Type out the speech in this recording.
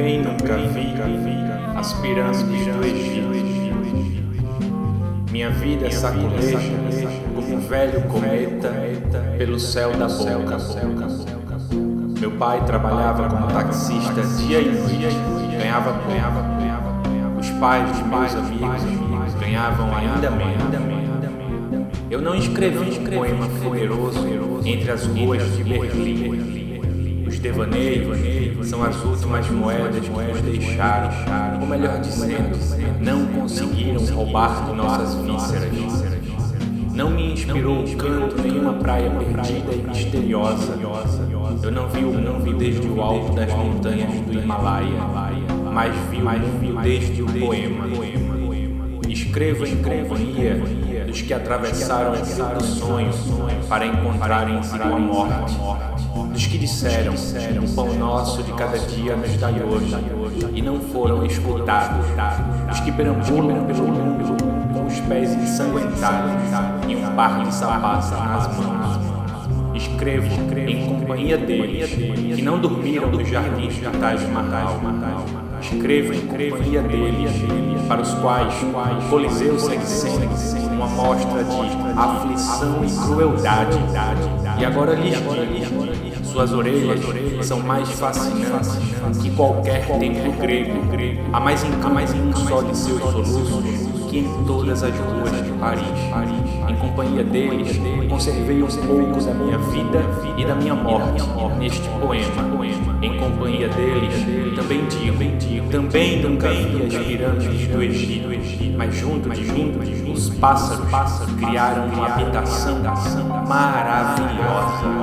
Nunca vi as pirâmides do Egito. Minha vida é como um velho cometa pelo céu da boca. Meu pai trabalhava como taxista dia e noite, ganhava pouco. Os pais de meus amigos ganhavam ainda menos. Eu não escrevi um poema poderoso entre as ruas de Berlim. Os devaneios são as últimas moedas que nos deixaram, ou melhor dizendo, não conseguiram roubar de nossas vísceras. Não me inspirou o canto nenhuma praia perdida e misteriosa. Eu não vi o mundo desde o alto das montanhas do Himalaia, mas vi o mundo desde o poema. Escrevo em companhia dos que atravessaram o rio do sonho para encontrarem sua morte, dos que disseram: o pão nosso de cada dia nos dai hoje, e não foram escutados, dos que perambulam pelo mundo com os pés ensanguentados e um par de sapatos nas mãos. Escrevo em companhia deles que não dormiram nos jardins de Taj Mahal. Escrevo em companhia deles para os quais o Coliseu segue sendo uma mostra de aflição e crueldade. E agora lhes digo, suas orelhas são mais fascinantes que qualquer templo grego. Há mais encanto só de seus soluços que em todas as ruas de Paris. Em companhia deles, conservei um pouco da minha vida e da minha morte neste poema. Em companhia deles, também digo, também nunca vi as pirâmides do Egito, mas junto de mim, os pássaros criaram uma habitação maravilhosa.